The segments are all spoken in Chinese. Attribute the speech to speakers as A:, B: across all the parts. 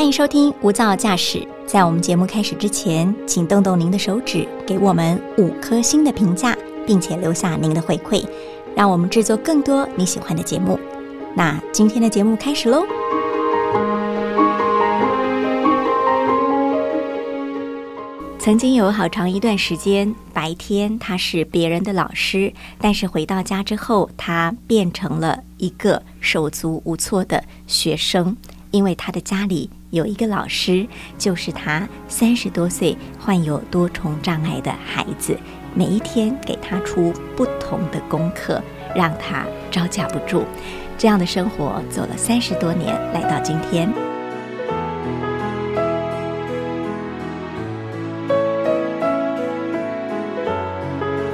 A: 欢迎收听《无噪驾驶》。在我们节目开始之前，请动动您的手指，给我们五颗星的评价，并且留下您的回馈，让我们制作更多你喜欢的节目。那今天的节目开始喽！曾经有好长一段时间，白天他是别人的老师，但是回到家之后，他变成了一个手足无措的学生，因为他的家里有一个老师，就是他三十多岁患有多重障碍的孩子，每一天给他出不同的功课，让他招架不住。这样的生活走了三十多年，来到今天。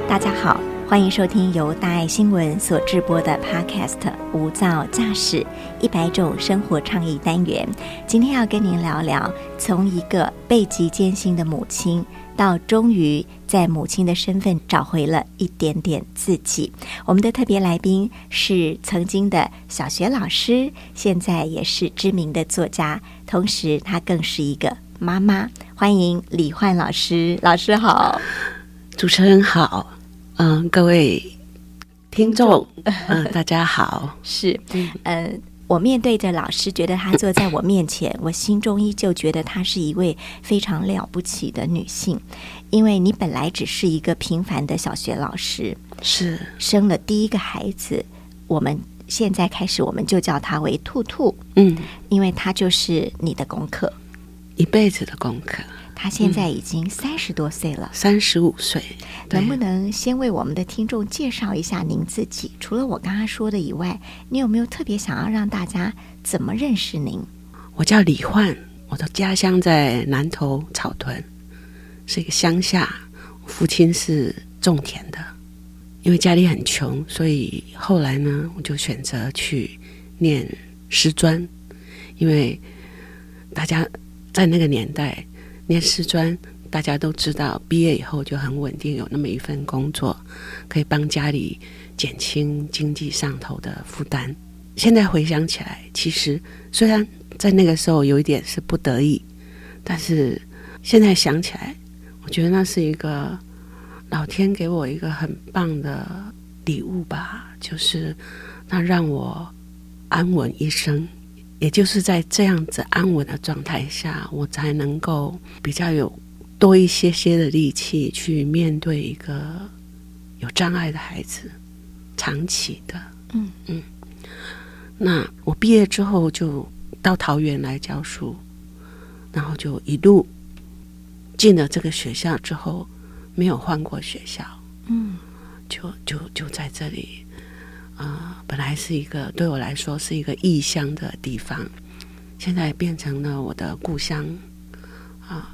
A: 大家好，欢迎收听由大爱新闻所制播的 Podcast《无噪驾驶一百种生活倡议单元》。今天要跟您聊聊，从一个背极艰辛的母亲，到终于在母亲的身份找回了一点点自己。我们的特别来宾是曾经的小学老师，现在也是知名的作家，同时她更是一个妈妈。欢迎李焕老师，老师好，
B: 主持人好。嗯，各位听众，嗯，大家好。
A: 是，嗯，我面对着老师，觉得他坐在我面前，我心中依旧觉得她是一位非常了不起的女性。因为你本来只是一个平凡的小学老师，
B: 是
A: 生了第一个孩子，我们现在开始我们就叫她为兔兔，
B: 嗯，
A: 因为她就是你的功课，
B: 一辈子的功课。
A: 他现在已经三十多岁了，
B: 三十五岁。
A: 能不能先为我们的听众介绍一下您自己？除了我刚刚说的以外，你有没有特别想要让大家怎么认识您？
B: 我叫李焕，我的家乡在南头草屯，是一个乡下。父亲是种田的，因为家里很穷，所以后来呢，我就选择去念师专，因为大家在那个年代。念师专，大家都知道，毕业以后就很稳定，有那么一份工作，可以帮家里减轻经济上头的负担。现在回想起来，其实虽然在那个时候有一点是不得已，但是现在想起来，我觉得那是一个老天给我一个很棒的礼物吧，就是那让我安稳一生。也就是在这样子安稳的状态下，我才能够比较有多一些些的力气去面对一个有障碍的孩子，长期的。
A: 嗯
B: 嗯。那我毕业之后就到桃园来教书，然后就一路进了这个学校之后，没有换过学校。
A: 嗯，
B: 就就就在这里。啊，本来是一个对我来说是一个异乡的地方，现在变成了我的故乡。啊，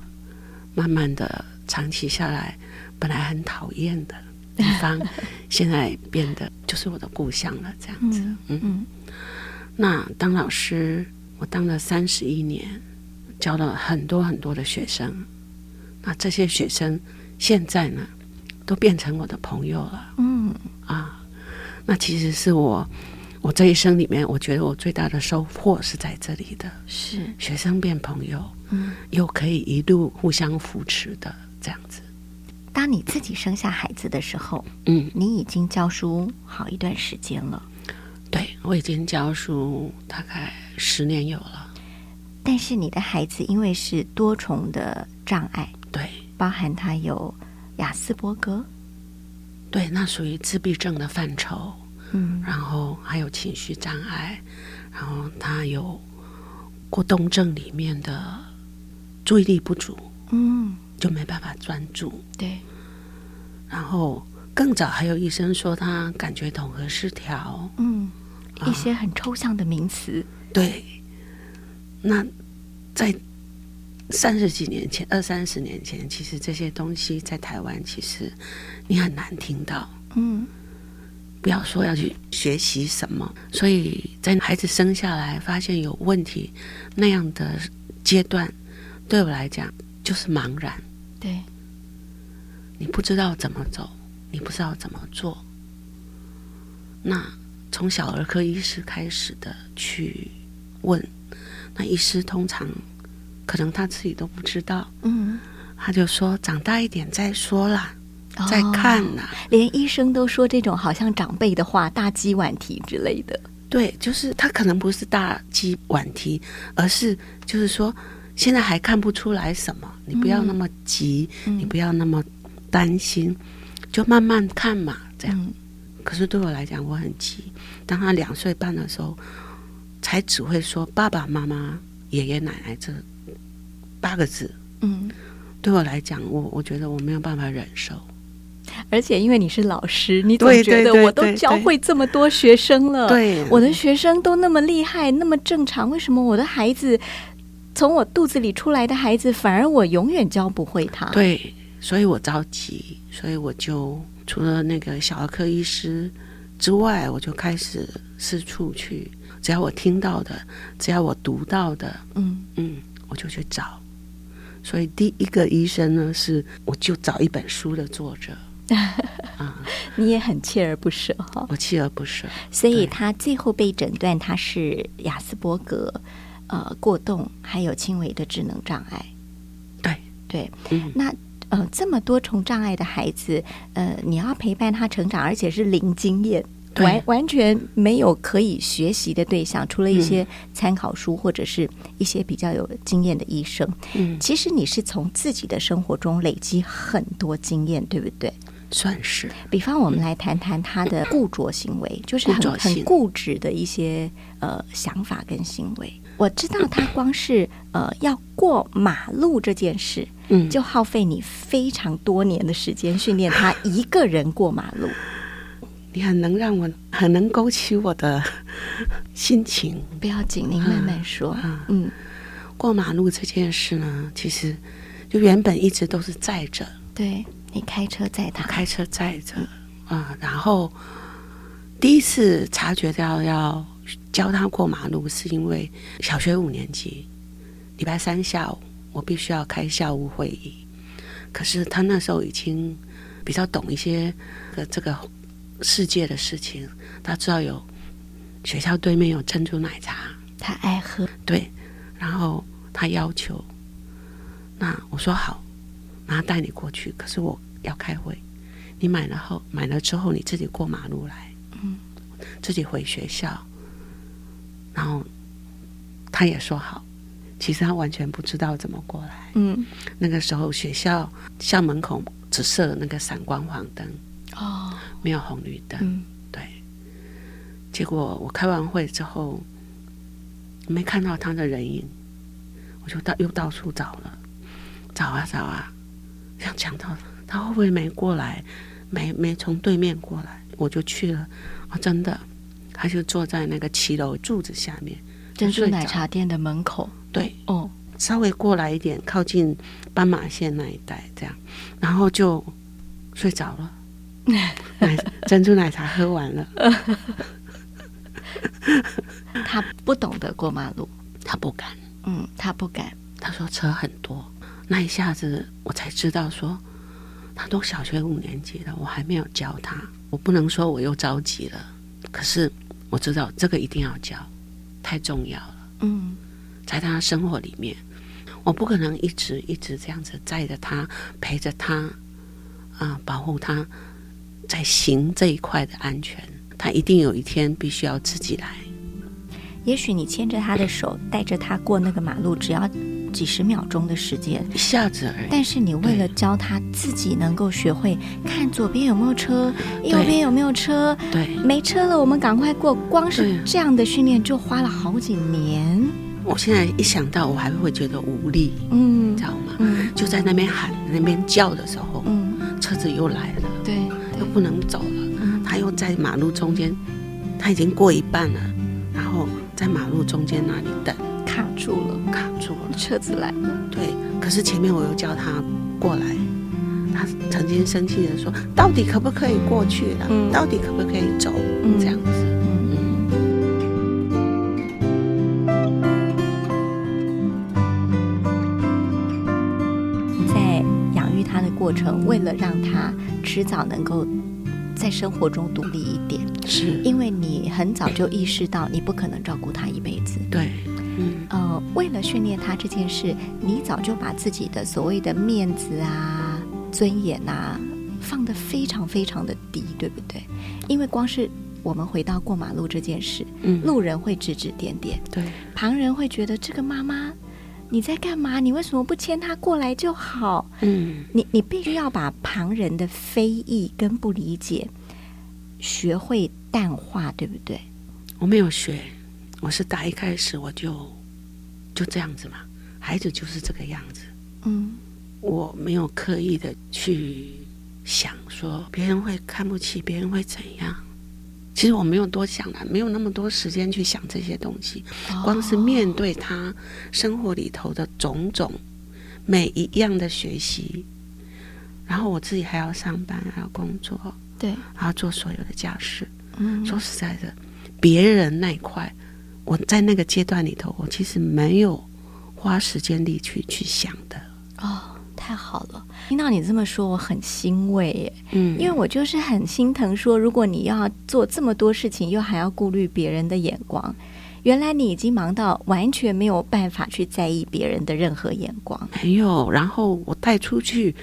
B: 慢慢的长期下来，本来很讨厌的地方，现在变得就是我的故乡了。这样子，
A: 嗯嗯。
B: 那当老师，我当了三十一年，教了很多很多的学生。那这些学生现在呢，都变成我的朋友了。
A: 嗯
B: 啊。那其实是我，我这一生里面，我觉得我最大的收获是在这里的，
A: 是
B: 学生变朋友，
A: 嗯，
B: 又可以一路互相扶持的这样子。
A: 当你自己生下孩子的时候，
B: 嗯，
A: 你已经教书好一段时间了，
B: 对我已经教书大概十年有了。
A: 但是你的孩子因为是多重的障碍，
B: 对，
A: 包含他有雅斯伯格。
B: 对，那属于自闭症的范畴，
A: 嗯，
B: 然后还有情绪障碍，然后他有过动症里面的注意力不足，
A: 嗯，
B: 就没办法专注，
A: 对，
B: 然后更早还有医生说他感觉统合失调，
A: 嗯，一些很抽象的名词，
B: 对，那在。三十几年前，二三十年前，其实这些东西在台湾，其实你很难听到。
A: 嗯，
B: 不要说要去学习什么，所以在孩子生下来发现有问题那样的阶段，对我来讲就是茫然。
A: 对，
B: 你不知道怎么走，你不知道怎么做。那从小儿科医师开始的去问，那医师通常。可能他自己都不知道。
A: 嗯，
B: 他就说长大一点再说啦，
A: 哦
B: 再看啦。
A: 连医生都说这种好像长辈的话，大鸡晚啼之类的。
B: 对，就是他可能不是大鸡晚啼，而是就是说现在还看不出来什么，你不要那么急，
A: 嗯
B: 你不要那么担心，就慢慢看嘛，这样。
A: 嗯
B: 可是对我来讲，我很急。当他两岁半的时候，才只会说爸爸妈妈、爷爷奶奶这八个字。
A: 嗯，
B: 对我来讲，我我觉得我没有办法忍受。
A: 而且因为你是老师，你总觉得我都教会这么多学生了，
B: 对
A: 我的学生都那么厉害，那么正常，为什么我的孩子从我肚子里出来的孩子，反而我永远教不会他？，
B: 对，所以我着急，所以我就除了那个小儿科医师之外，我就开始四处去，只要我听到的，只要我读到的，
A: 嗯
B: 嗯，我就去找。所以第一个医生呢，是我就找一本书的作者，啊，
A: 你也很锲而不舍哈。
B: 我锲而不舍。
A: 所以他最后被诊断他是雅斯伯格，呃，过动，还有轻微的智能障碍。
B: 对，
A: 对，
B: 嗯，
A: 那呃，这么多重障碍的孩子，呃，你要陪伴他成长，而且是零经验，
B: 对
A: 完完全没有可以学习的对象，除了一
B: 嗯
A: 些参考书或者是一些比较有经验的医生。
B: 嗯，
A: 其实你是从自己的生活中累积很多经验，对不对？
B: 算是
A: 比方，我们来谈谈他的固着行为，就是很很固执的一些呃想法跟行为。我知道他光是呃要过马路这件事，
B: 嗯，
A: 就耗费你非常多年的时间训练他一个人过马路。
B: 你很能让我很能勾起我的 心情。
A: 不要紧，您慢慢说。
B: 啊
A: 嗯
B: 过马路这件事呢，其实就原本一直都是载着，
A: 对你开车载他，
B: 开车载着啊、然后第一次察觉到要教他过马路，是因为小学五年级礼拜三下午，我必须要开校务会议。可是他那时候已经比较懂一些呃这个世界的事情，他知道有学校对面有珍珠奶茶，
A: 他爱喝。
B: 对，然后他要求，那我说好，那带你过去，可是我要开会，你买了后买了之后你自己过马路来，
A: 嗯，
B: 自己回学校，然后他也说好，其实他完全不知道怎么过来，
A: 嗯。
B: 那个时候学校校门口只设那个闪光黄灯，
A: 哦
B: 没有红绿灯，
A: 嗯
B: 对，结果我开完会之后，没看到他的人影，我就到又到处找了，找啊找啊，想讲到他会不会没过来，没没从对面过来，我就去了，啊，真的，他就坐在那个骑楼柱子下面，
A: 珍珠奶茶店的门口。
B: 对，
A: 哦，
B: 稍微过来一点，靠近斑马线那一带，这样，然后就睡着了。奶 珍珠奶茶喝完了，
A: 他不懂得过马路。
B: 他不敢。
A: 嗯，他不敢。
B: 他说车很多，那一下子我才知道说，他都小学五年级了，我还没有教他，我不能说我又着急了，可是我知道这个一定要教，太重要了，
A: 嗯
B: 在他生活里面，我不可能一直一直这样子载着他，陪着他，啊、保护他在行这一块的安全，他一定有一天必须要自己来，
A: 也许你牵着他的手，带着他过那个马路，只要几十秒钟的时间。
B: 一下子而已。
A: 但是你为了教他自己能够学会看左边有没有车，右边有没有车，
B: 对，
A: 没车了我们赶快过。光是这样的训练就花了好几年。
B: 我现在一想到，我还会觉得无力，
A: 嗯
B: 你知道吗？
A: 嗯
B: 就在那边喊、那边叫的时候，
A: 嗯，
B: 车子又来了，不能走了。
A: 嗯
B: 他又在马路中间，他已经过一半了，然后在马路中间那里等，
A: 卡住了，
B: 卡住了。
A: 车子来了。
B: 对，可是前面我又叫他过来，他曾经生气的说：“到底可不可以过去了？
A: 嗯
B: 到底可不可以走？”
A: 嗯
B: 这样子，
A: 在养育他的过程，为了让他迟早能够在生活中独立一点，
B: 是，
A: 因为你很早就意识到你不可能照顾他一辈子。
B: 对，嗯，
A: 呃，呃，为了训练他这件事，你早就把自己的所谓的面子啊、尊严啊放得非常非常的低，对不对？因为光是我们回到过马路这件事，
B: 嗯，
A: 路人会指指点点，
B: 对，
A: 旁人会觉得这个妈妈你在干嘛？你为什么不牵他过来就好？
B: 嗯
A: 你你必须要把旁人的非议跟不理解学会淡化，对不对？
B: 我没有学，我是打一开始我就就这样子嘛，孩子就是这个样子，
A: 嗯
B: 我没有刻意的去想说别人会看不起，别人会怎样。其实我没有多想了，没有那么多时间去想这些东西。光是面对他生活里头的种种每一样的学习，然后我自己还要上班，还要工作，
A: 对，
B: 还要做所有的家事。
A: 嗯
B: 说实在的，别人那一块，我在那个阶段里头，我其实没有花时间力去去想的。
A: 哦，太好了！听到你这么说，我很欣慰耶，
B: 嗯，
A: 因为我就是很心疼说，如果你要做这么多事情，又还要顾虑别人的眼光，原来你已经忙到完全没有办法去在意别人的任何眼光。
B: 没有，然后我带出去，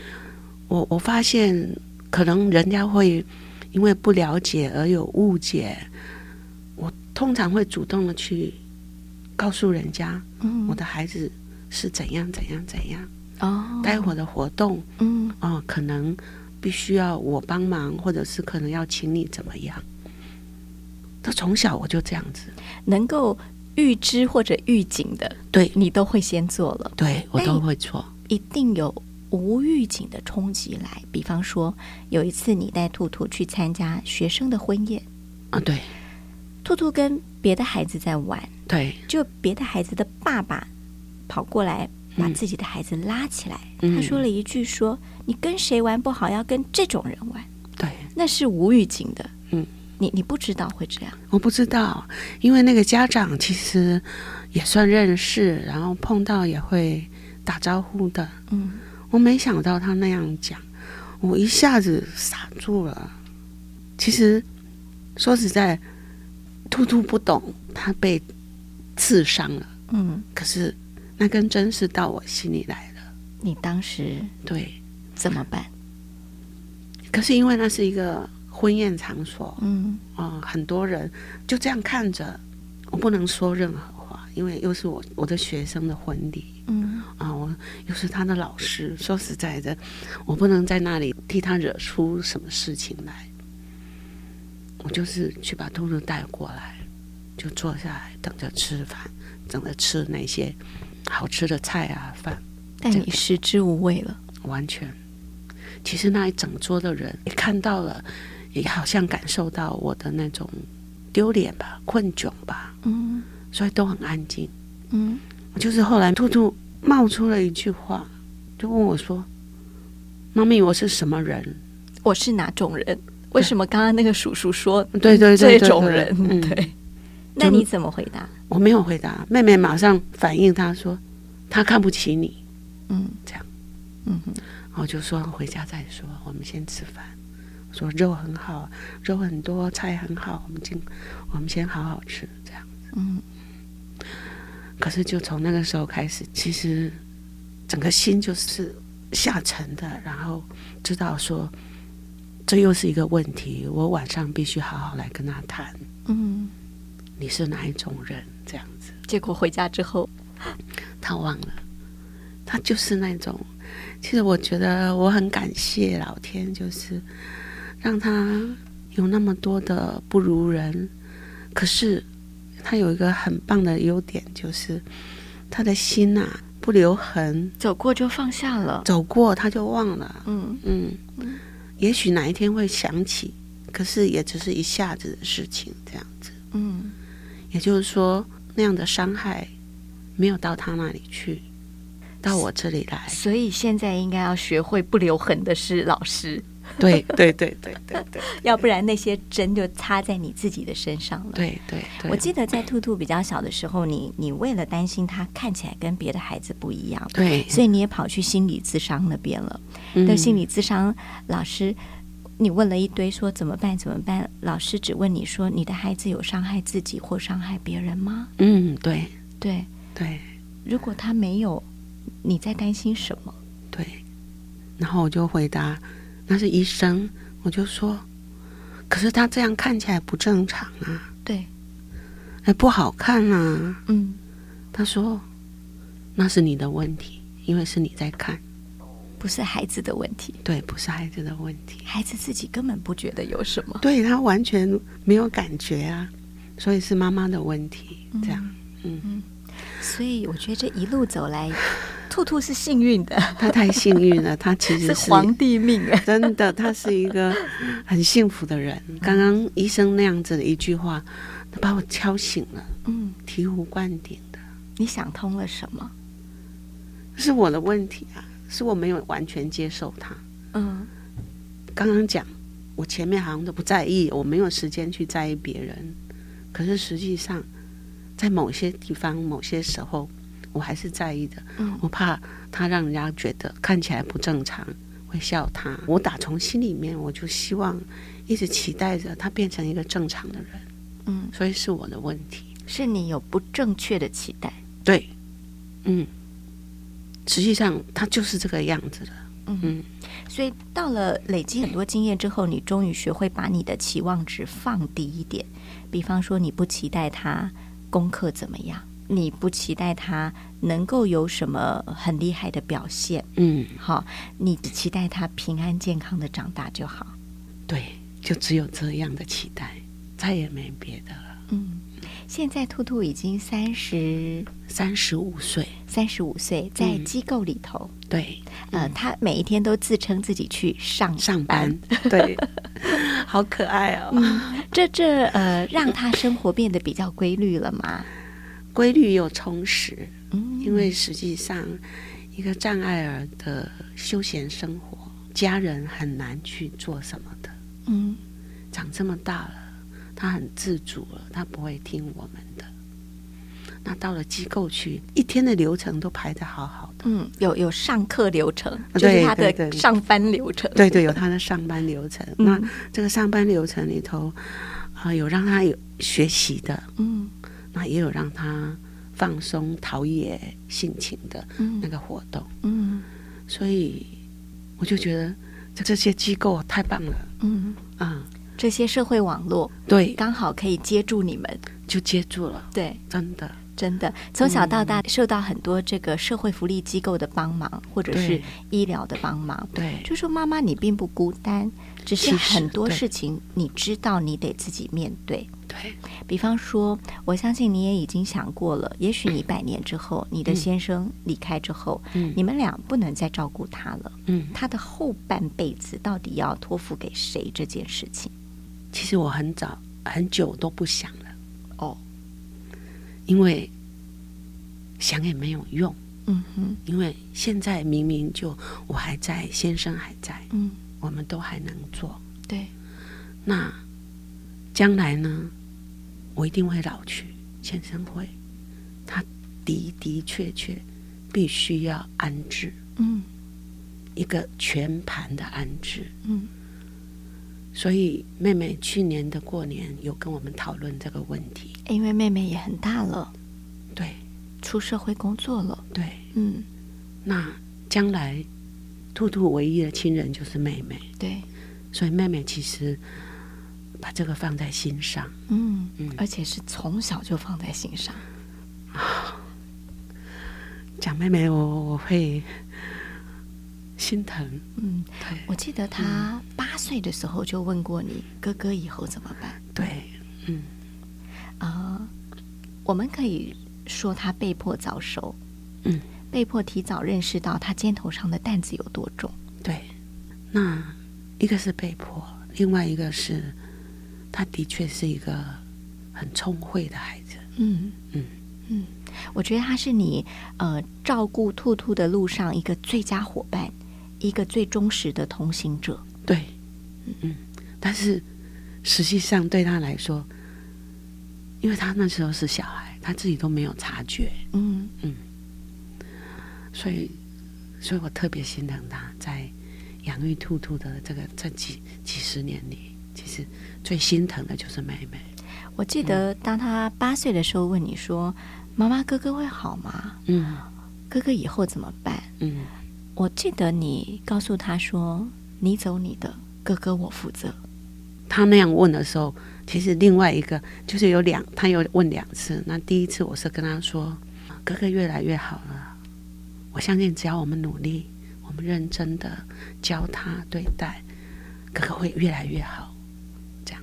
B: 我我发现可能人家会因为不了解而有误解，我通常会主动的去告诉人家，
A: 嗯
B: 我的孩子是怎样怎样怎样，
A: 哦，
B: 待会儿的活动
A: 嗯
B: 哦、可能必须要我帮忙，或者是可能要请你怎么样。他从小我就这样子，
A: 能够预知或者预警的，
B: 对
A: 你都会先做了。
B: 对，我都会做。
A: 一定有无预警的冲击来。比方说，有一次你带兔兔去参加学生的婚宴，
B: 啊，对
A: 兔兔跟别的孩子在玩，
B: 对，
A: 就别的孩子的爸爸跑过来把
B: 嗯
A: 自己的孩子拉起来，
B: 嗯
A: 他说了一句说：“你跟谁玩不好，要跟这种人玩。
B: 对，”
A: 那是无预警的。
B: 嗯，
A: 你你不知道会这样。
B: 我不知道，因为那个家长其实也算认识，然后碰到也会打招呼的。
A: 嗯
B: 我没想到他那样讲，我一下子傻住了。其实说实在，兔兔不懂他被刺伤了，
A: 嗯，
B: 可是那根针是到我心里来了。
A: 你当时
B: 对，
A: 怎么办？
B: 可是因为那是一个婚宴场所，
A: 嗯
B: 啊、很多人就这样看着，我不能说任何话，因为又是我我的学生的婚礼
A: 嗯
B: 啊，我又是他的老师。说实在的，我不能在那里替他惹出什么事情来。我就是去把兔兔带过来，就坐下来等着吃饭，等着吃那些好吃的菜啊饭，
A: 但你食之无味了。
B: 完全。其实那一整桌的人也看到了，也好像感受到我的那种丢脸吧、困窘吧，
A: 嗯
B: 所以都很安静。
A: 嗯
B: 就是后来兔兔冒出了一句话，就问我说：“妈咪，我是什么人
A: 我是哪种人？为什么刚刚那个叔叔说？”
B: 对对对
A: 这种人，
B: 嗯，
A: 对。那你怎么回答？
B: 我没有回答，妹妹马上反应，她说：“她看不起你。
A: 嗯，
B: 这样，
A: 嗯哼，”
B: 我就说：“回家再说，我们先吃饭。”我说：“肉很好，肉很多，菜很好，我们今我们先好好吃。”这样子。
A: 嗯
B: 可是就从那个时候开始，其实整个心就是下沉的，然后知道说这又是一个问题，我晚上必须好好来跟他谈，
A: 嗯。
B: 你是哪一种人这样子。
A: 结果回家之后，
B: 他忘了，他就是那种。其实我觉得我很感谢老天，就是让他有那么多的不如人，可是他有一个很棒的优点，就是他的心呐、不留痕，
A: 走过就放下了。
B: 走过他就忘了。
A: 嗯
B: 嗯，也许哪一天会想起，可是也只是一下子的事情，这样子。就是说，那样的伤害没有到他那里去，到我这里来。
A: 所以现在应该要学会不留痕的是老师，
B: 对 对对对对对
A: 要不然那些针就插在你自己的身上了。
B: 对对对，
A: 我记得在兔兔比较小的时候，你你为了担心他看起来跟别的孩子不一样，
B: 对，
A: 所以你也跑去心理咨商那边了。
B: 嗯
A: 那心理咨商老师，你问了一堆说怎么办怎么办，老师只问你说你的孩子有伤害自己或伤害别人吗？
B: 嗯，对。
A: 对，
B: 对，
A: 如果他没有，你在担心什么？
B: 对，然后我就回答那是医生，我就说，可是他这样看起来不正常啊，
A: 对，
B: 哎，不好看啊。
A: 嗯，
B: 他说那是你的问题，因为是你在看，
A: 不是孩子的问题，
B: 对，不是孩子的问题，
A: 孩子自己根本不觉得有什么。
B: 对他完全没有感觉啊，所以是妈妈的问题，这样，嗯。
A: 所以我觉得这一路走来，兔兔是幸运的。
B: 他太幸运了，他其实
A: 是 皇帝命啊！
B: 真的，他是一个很幸福的人。刚刚医生那样子的一句话，他把我敲醒了。嗯，醍醐灌顶的。
A: 你想通了什么？
B: 是我的问题啊，是我没有完全接受他。嗯，刚刚讲，我前面好像都不在意，我没有时间去在意别人。可是实际上。在某些地方、某些时候，我还是在意的。嗯，我怕他让人家觉得看起来不正常，会笑他。我打从心里面，我就希望一直期待着他变成一个正常的人。嗯，所以是我的问题，
A: 是你有不正确的期待。
B: 对，嗯，实际上他就是这个样子的。嗯，
A: 所以到了累积很多经验之后，你终于学会把你的期望值放低一点。比方说，你不期待他。功课怎么样？你不期待他能够有什么很厉害的表现？嗯，好，你只期待他平安健康的长大就好。
B: 对，就只有这样的期待，再也没别的了。
A: 嗯，现在兔兔已经三十
B: 三十五岁，
A: 三十五岁在机构里头。
B: 对，
A: 呃，他每一天都自称自己去上
B: 上班。对。好可爱哦！
A: 这这呃，让他生活变得比较规律了吗？
B: 规律又充实。嗯，因为实际上，一个障碍儿的休闲生活，家人很难去做什么的。嗯，长这么大了，他很自主了，他不会听我们的。那到了机构去，一天的流程都排的好好的。
A: 嗯，有有上课流程，就是他的上班流程。
B: 对对，有他的上班流程。那这个上班流程里头，啊，有让他有学习的，嗯，那也有让他放松陶冶性情的那个活动。嗯，所以我就觉得这这些机构太棒了。嗯
A: 啊，这些社会网络
B: 对，
A: 刚好可以接住你们，
B: 就接住了。
A: 对，
B: 真的。
A: 真的，从小到大受到很多这个社会福利机构的帮忙，或者是医疗的帮忙。
B: 对，
A: 就说妈妈你并不孤单，只是很多事情你知道你得自己面对。
B: 对
A: 比方说，我相信你也已经想过了，也许你百年之后，你的先生离开之后，嗯，你们俩不能再照顾他了，嗯，他的后半辈子到底要托付给谁这件事情？
B: 其实我很早很久都不想。因为想也没有用，嗯哼。因为现在明明就我还在，先生还在，嗯，我们都还能做。
A: 对。
B: 那将来呢？我一定会老去，先生会，他的的确确必须要安置，嗯，一个全盘的安置，嗯。所以妹妹去年的过年有跟我们讨论这个问题，
A: 因为妹妹也很大了，
B: 对，
A: 出社会工作了，
B: 对，嗯，那将来兔兔唯一的亲人就是妹妹，
A: 对，
B: 所以妹妹其实把这个放在心上，
A: 嗯嗯，而且是从小就放在心上。
B: 讲妹妹，我我会。心疼，嗯，
A: 我记得他八岁的时候就问过你，哥哥以后怎么办？
B: 对，嗯，
A: 啊，我们可以说他被迫早熟，嗯，被迫提早认识到他肩头上的担子有多重。
B: 对，那一个是被迫，另外一个是他的确是一个很聪慧的孩子。嗯
A: 嗯嗯，我觉得他是你呃照顾兔兔的路上一个最佳伙伴。一个最忠实的同行者，
B: 对，嗯嗯，但是实际上对他来说，因为他那时候是小孩，他自己都没有察觉，嗯。嗯，所以，所以我特别心疼他，在养育兔兔的这个这几几十年里，其实最心疼的就是妹妹。
A: 我记得当他八岁的时候问你说：“妈妈，哥哥会好吗？
B: 嗯。
A: 哥哥以后怎么办？
B: 嗯，？”
A: 我记得你告诉他说：“你走你的，哥哥我负责。
B: 他那样问的时候，其实另外一个就是有两，他有问两次。那第一次我是跟他说，哥哥越来越好了，我相信只要我们努力，我们认真的教他对待，哥哥会越来越好。这样，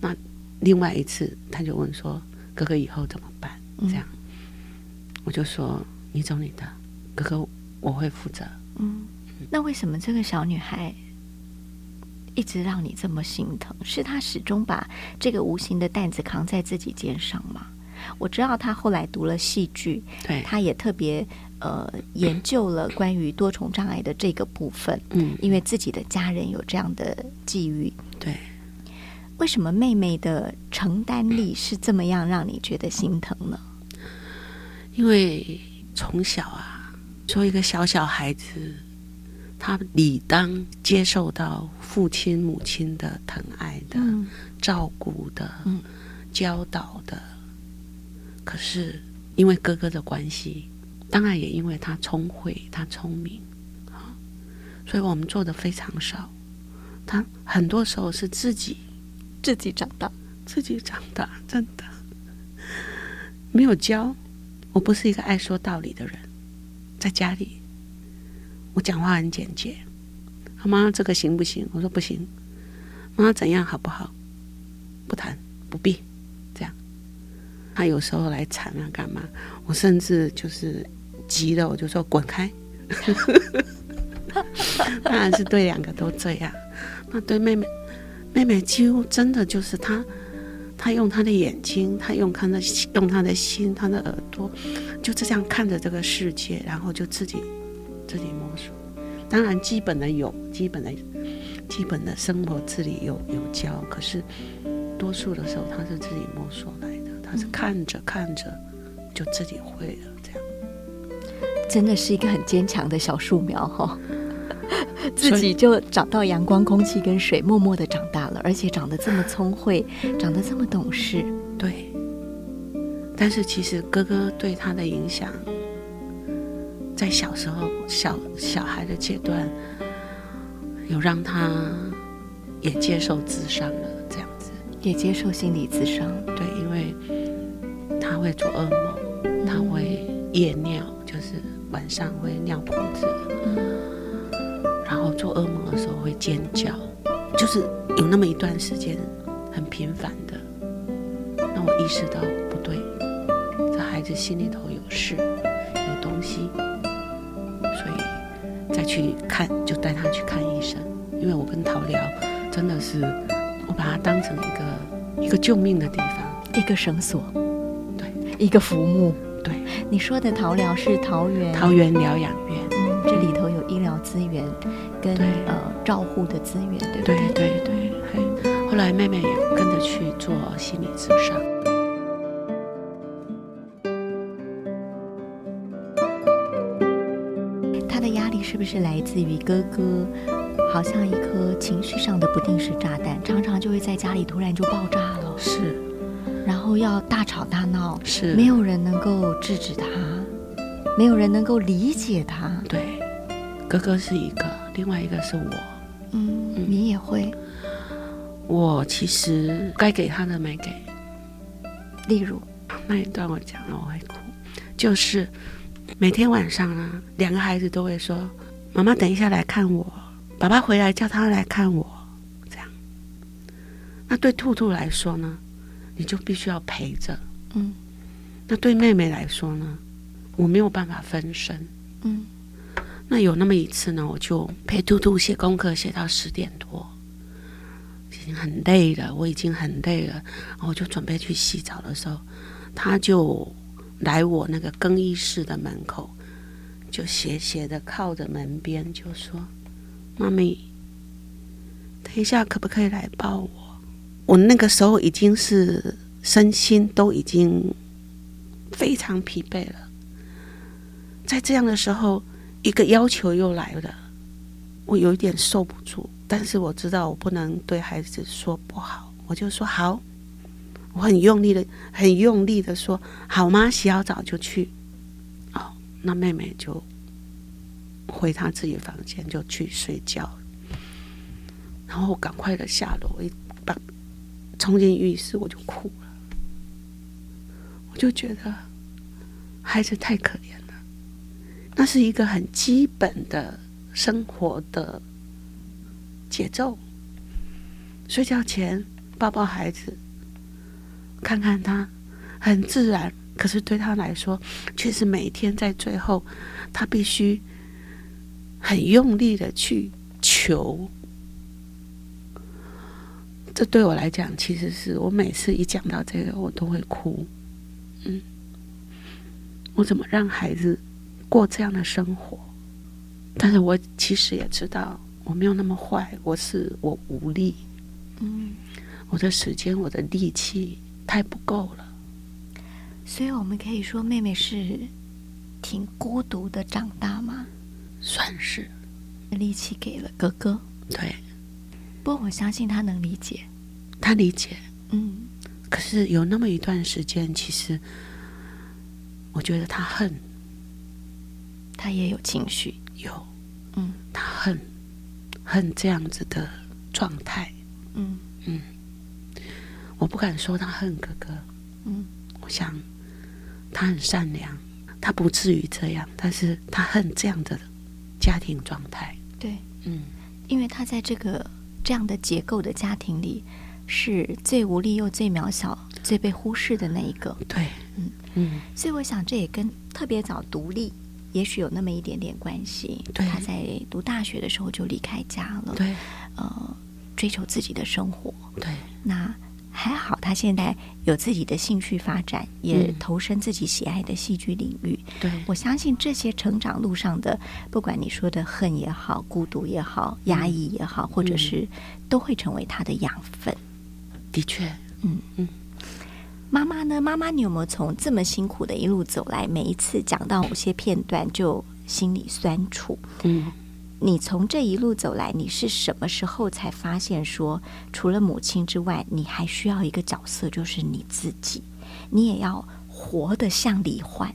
B: 那另外一次他就问说，哥哥以后怎么办？
A: 嗯
B: 这样，我就说你走你的，哥哥我会负责。”
A: 嗯，那为什么这个小女孩一直让你这么心疼？是他始终把这个无形的担子扛在自己肩上吗？我知道他后来读了戏剧，
B: 对，
A: 他也特别呃研究了关于多重障碍的这个部分，
B: 嗯，
A: 因为自己的家人有这样的际遇。
B: 对。
A: 为什么妹妹的承担力是这么样让你觉得心疼呢？
B: 因为从小啊，做一个小小孩子，他理当接受到父亲、母亲的疼爱的、
A: 嗯
B: 照顾的、
A: 嗯
B: 教导的。可是因为哥哥的关系，当然也因为他聪慧、他聪明啊，所以我们做的非常少。他很多时候是自己
A: 自己长大，
B: 自己长大，真的没有教。我不是一个爱说道理的人，在家里我讲话很简洁。他妈，这个行不行？我说不行。妈，怎样好不好？不谈，不必这样。他有时候来缠啊，干嘛？我甚至就是急了，我就说滚开。当然是对两个都这样。那对妹妹，妹妹几乎真的就是她，她用她的眼睛，她用她的用她的心，她的耳朵，就这样看着这个世界，然后就自己自己摸索。当然，基本的有，基本的基本的生活自理有有教，可是多数的时候他是自己摸索来的，他是看着看着就自己会了，这样。
A: 真的是一个很坚强的小树苗哈、自己就找到阳光、空气跟水，默默的长大了，而且长得这么聪慧，长得这么懂事。
B: 对，但是其实哥哥对他的影响，在小时候小小孩的阶段，有让他也接受智商了，这样子。
A: 也接受心理咨商，
B: 对，因为他会做噩梦，他会夜尿，就是晚上会尿裤子，然后做噩梦的时候会尖叫，就是有那么一段时间很频繁的。那我意识到不对，这孩子心里头有事，有东西，再去看，就带他去看医生。因为我跟陶疗真的是，我把它当成一个一个救命的地方。
A: 一个绳索，
B: 对，
A: 一个浮木。
B: 对，
A: 你说的陶疗是桃园，
B: 桃园疗养院。
A: 嗯，这里头有医疗资源跟呃照护的资源，对不
B: 对
A: 对？
B: 对对，后来妹妹也跟着去做心理咨商。
A: 是不是来自于哥哥？好像一颗情绪上的不定时炸弹，常常就会在家里突然就爆炸了，
B: 是。
A: 然后要大吵大闹，
B: 是，
A: 没有人能够制止他，没有人能够理解他。
B: 对，哥哥是一个，另外一个是我。
A: 嗯，你也会，
B: 我其实该给他的没给，
A: 例如，
B: 那一段我讲了我会哭，就是每天晚上呢，两个孩子都会说：“妈妈等一下来看我，爸爸回来叫他来看我。”这样。那对兔兔来说呢，你就必须要陪着。
A: 嗯
B: 那对妹妹来说呢，我没有办法分身。
A: 嗯
B: 那有那么一次呢，我就陪兔兔写功课，写到十点多，已经很累了，我已经很累了，然后我就准备去洗澡的时候，他就来我那个更衣室的门口，就斜斜的靠着门边，就说：“妈咪，等一下可不可以来抱我？”我那个时候已经是身心都已经非常疲惫了，在这样的时候。一个要求又来了，我有一点受不住，但是我知道我不能对孩子说不好，我就说好，我很用力的、很用力的说：“好吗？洗好澡就去。”哦，那妹妹就回她自己房间就去睡觉，然后赶快的下楼，一把冲进浴室，我就哭了。我就觉得孩子太可怜了，那是一个很基本的生活的节奏。睡觉前抱抱孩子，看看他，很自然。可是对他来说，却是每天在最后，他必须很用力的去求。这对我来讲，其实是我每次一讲到这个，我都会哭。嗯，我怎么让孩子过这样的生活？但是我其实也知道，我没有那么坏，我是我无力。嗯，我的时间，我的力气太不够了，
A: 所以我们可以说，妹妹是挺孤独的长大吗？
B: 算是，
A: 力气给了哥哥。
B: 对，
A: 不过我相信他能理解，
B: 他理解。
A: 嗯，
B: 可是有那么一段时间，其实我觉得他恨，
A: 他也有情绪，
B: 有，
A: 嗯，
B: 他恨，恨这样子的状态。
A: 嗯。
B: 嗯，我不敢说他恨哥哥，
A: 嗯，
B: 我想他很善良，他不至于这样，但是他恨这样的家庭状态。
A: 对，
B: 嗯，
A: 因为他在这个这样的结构的家庭里，是最无力又最渺小、最被忽视的那一个。
B: 对，
A: 嗯。
B: 嗯，
A: 所以我想这也跟特别早独立，也许有那么一点点关系。
B: 对。
A: 他在读大学的时候就离开家了，
B: 对。
A: 呃，追求自己的生活。
B: 对。
A: 那还好，他现在有自己的兴趣发展，也
B: 嗯
A: 投身自己喜爱的戏剧领域。
B: 对，
A: 我相信这些成长路上的，不管你说的恨也好、孤独也好、压抑也好，或者是都会成为他的养分。
B: 的确，
A: 嗯
B: 嗯。
A: 妈妈呢？妈妈，你有没有从这么辛苦的一路走来，每一次讲到某些片段就心里酸楚？
B: 嗯，
A: 你从这一路走来，你是什么时候才发现说，除了母亲之外，你还需要一个角色，就是你自己，你也要活得像李焕，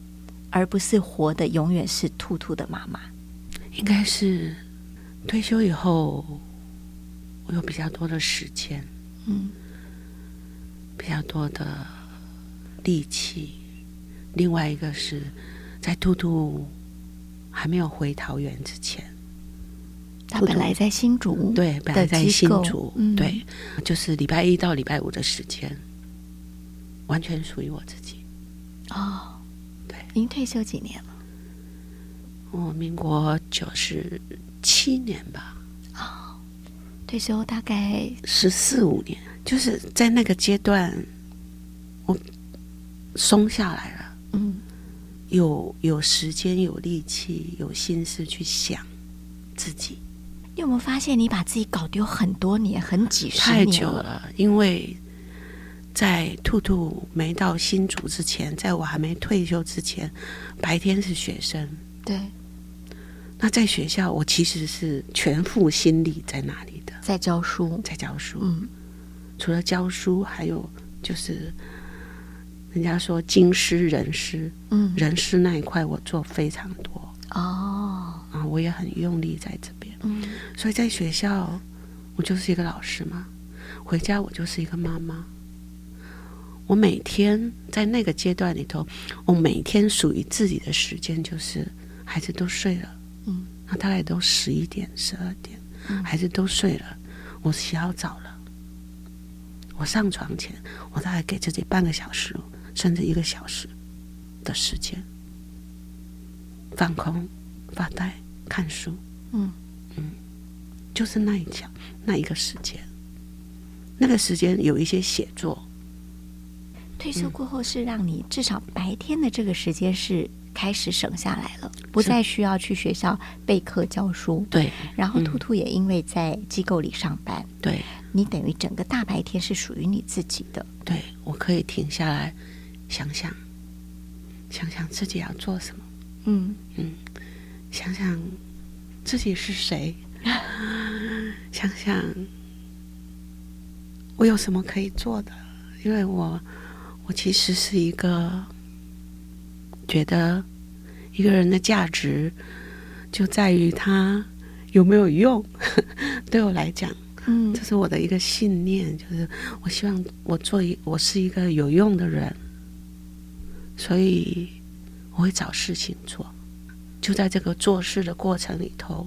A: 而不是活得永远是兔兔的妈妈。
B: 应该是退休以后，我有比较多的时间，
A: 嗯
B: 比较多的力气。另外一个是在兔兔还没有回桃园之前，
A: 他本来在新竹，
B: 对，本来在新
A: 构
B: 竹，
A: 嗯
B: 对，就是礼拜一到礼拜五的时间，完全属于我自己。
A: 哦，
B: 对，
A: 您退休几年了？
B: 我民国九十七年吧，哦
A: 退休大概
B: 十四五年，就是在那个阶段，我松下来了，
A: 嗯
B: 有有时间、有力气、有心思去想自己。
A: 你有没有发现，你把自己搞丢很多年，很几十
B: 太
A: 年了？
B: 久了，因为在兔兔没到新竹之前，在我还没退休之前，白天是学生。
A: 对，
B: 那在学校，我其实是全副心力在那里的，
A: 在教书。
B: 在教书。
A: 嗯
B: 除了教书，还有就是人家说经师人师，
A: 嗯，
B: 人师那一块我做非常多
A: 哦，
B: 啊，我也很用力在这边。
A: 嗯
B: 所以在学校，我就是一个老师嘛；回家我就是一个妈妈。我每天在那个阶段里头，我每天属于自己的时间就是孩子都睡了，
A: 嗯，
B: 那大概都十一点、十二点，
A: 嗯
B: 孩子都睡了，我洗好澡了，我上床前，我大概给自己半个小时，甚至一个小时的时间，放空、发呆、看书。
A: 嗯
B: 就是那一讲那一个时间，那个时间有一些写作，
A: 退休过后是让你至少白天的这个时间是开始省下来了，不再需要去学校备课教书。
B: 对。
A: 然后
B: 嗯
A: 兔兔也因为在机构里上班，
B: 对。
A: 你等于整个大白天是属于你自己的。
B: 对，我可以停下来想想，想想自己要做什么，
A: 嗯。
B: 嗯想想自己是谁，想想我有什么可以做的，因为我我其实是一个觉得一个人的价值就在于他有没有用。对我来讲，
A: 嗯
B: 这是我的一个信念，就是我希望我做一我是一个有用的人，所以我会找事情做。就在这个做事的过程里头，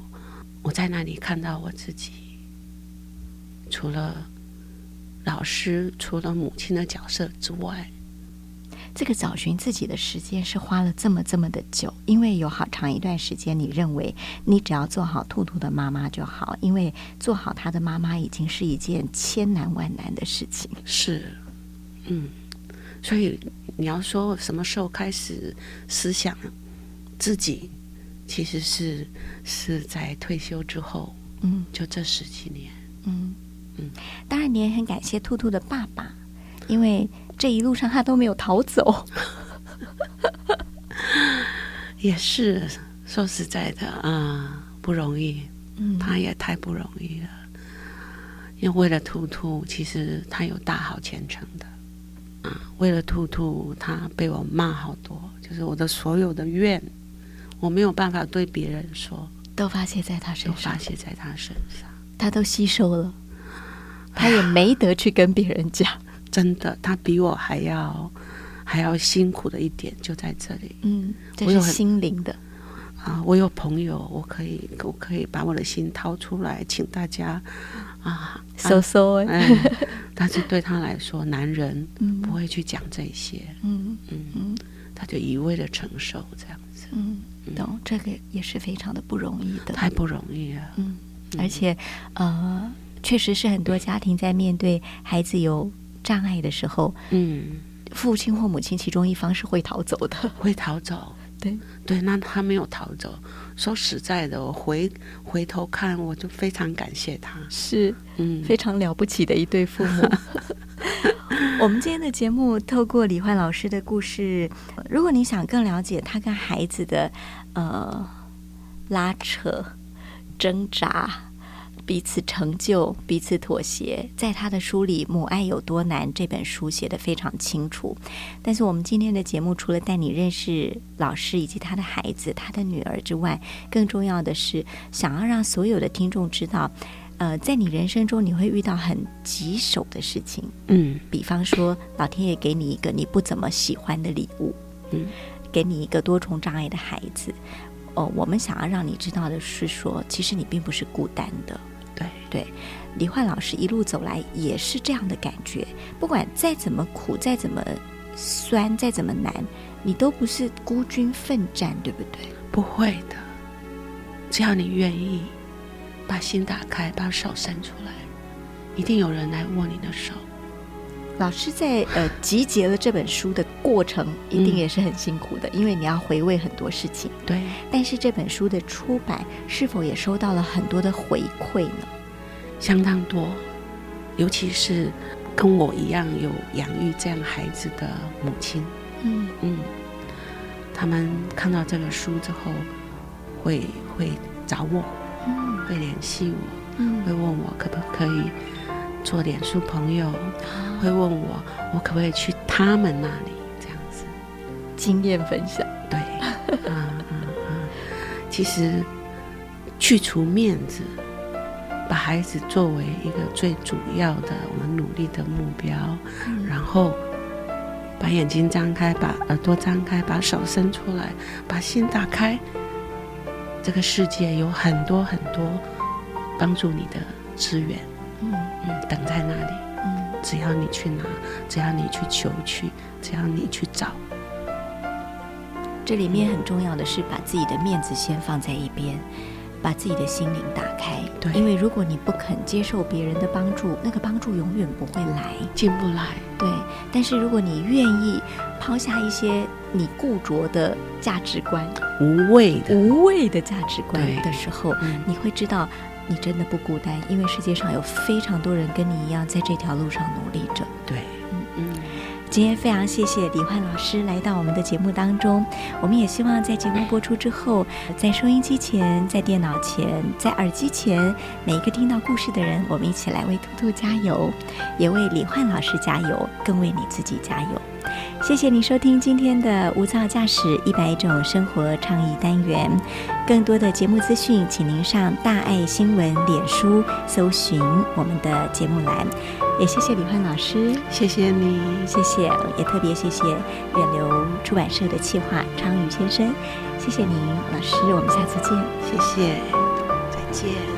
B: 我在那里看到我自己，除了老师，除了母亲的角色之外，
A: 这个找寻自己的时间是花了这么这么的久，因为有好长一段时间，你认为你只要做好兔兔的妈妈就好，因为做好他的妈妈已经是一件千难万难的事情。
B: 是，嗯，所以你要说什么时候开始思想自己，其实是是在退休之后，
A: 嗯
B: 就这十几年，
A: 嗯
B: 嗯，
A: 当然你也很感谢兔兔的爸爸，因为这一路上他都没有逃走。
B: 也是说实在的啊、不容易，
A: 嗯
B: 他也太不容易了。因为为了兔兔，其实他有大好前程的。啊，为了兔兔，他被我骂好多，就是我的所有的怨，我没有办法对别人说，
A: 都发泄在他身上，都
B: 发泄在他身上。
A: 他都吸收了，他也没得去跟别人讲。
B: 真的，他比我还要还要辛苦的一点就在这里。
A: 嗯，这是心灵的。
B: 啊！我有朋友，我可以我可以把我的心掏出来，请大家啊，他
A: 搜搜哎，
B: 哎，但是对他来说，男人
A: 嗯。
B: 不会去讲这些，
A: 嗯
B: 嗯，
A: 嗯。
B: 他就一味的承受这样子，
A: 嗯，懂，这个也是非常的不容易的。
B: 太不容易了。
A: 嗯，而且呃，确实是很多家庭在面对孩子有障碍的时候，
B: 嗯，
A: 父亲或母亲其中一方是会逃走的。
B: 会逃走，
A: 对，
B: 对，那他没有逃走。说实在的，我回回头看，我就非常感谢他。
A: 是
B: 嗯，
A: 非常了不起的一对父母。我们今天的节目透过李焕老师的故事，如果你想更了解他跟孩子的呃拉扯、挣扎、彼此成就、彼此妥协，在他的书里《母爱有多难》这本书写得非常清楚。但是我们今天的节目除了带你认识老师以及他的孩子、他的女儿之外，更重要的是想要让所有的听众知道。呃，在你人生中你会遇到很棘手的事情，
B: 嗯。
A: 比方说老天爷给你一个你不怎么喜欢的礼物，
B: 嗯，
A: 给你一个多重障碍的孩子。哦，我们想要让你知道的是说，其实你并不是孤单的。
B: 对，
A: 对，李焕老师一路走来也是这样的感觉，不管再怎么苦，再怎么酸，再怎么难，你都不是孤军奋战，对不对？
B: 不会的，只要你愿意把心打开，把手伸出来，一定有人来握你的手。
A: 老师在呃集结了这本书的过程，一定
B: 嗯
A: 也是很辛苦的，因为你要回味很多事情。
B: 对，
A: 但是这本书的出版是否也收到了很多的回馈呢？
B: 相当多，尤其是跟我一样有养育这样孩子的母亲，
A: 嗯
B: 嗯，他们看到这个书之后，会会找我，
A: 嗯
B: 会联系我，会
A: 嗯，
B: 问我可不可以做脸书朋友，会问我我可不可以去他们那里这样子。
A: 经验分享。
B: 对，啊啊啊！其实去除面子，把孩子作为一个最主要的我们努力的目标，然后把眼睛张开，把耳朵张开，把手伸出来，把心打开。这个世界有很多很多帮助你的资源，
A: 嗯
B: 嗯，等在那里。
A: 嗯
B: 只要你去拿，只要你去求去，只要你去找，
A: 这里面很重要的是把自己的面子先放在一边，把自己的心灵打开。
B: 对
A: 因为如果你不肯接受别人的帮助，那个帮助永远不会来。
B: 进不来。
A: 对，但是如果你愿意抛下一些你固着的价值观、
B: 无谓的，
A: 无谓的价值观的时候，
B: 嗯
A: 你会知道你真的不孤单，因为世界上有非常多人跟你一样在这条路上努力着。
B: 对，嗯嗯，
A: 今天非常谢谢李焕老师来到我们的节目当中。我们也希望在节目播出之后，在收音机前、在电脑前、在耳机前，每一个听到故事的人，我们一起来为兔兔加油，也为李焕老师加油，更为你自己加油。谢谢你收听今天的无噪驾驶一百种生活倡议单元。更多的节目资讯，请您上大爱新闻脸书搜寻我们的节目栏。也谢谢李焕老师，
B: 谢谢你，
A: 谢谢，也特别谢谢远流出版社的企划昌宇先生，谢谢您，老师，我们下次见，
B: 谢谢，再见。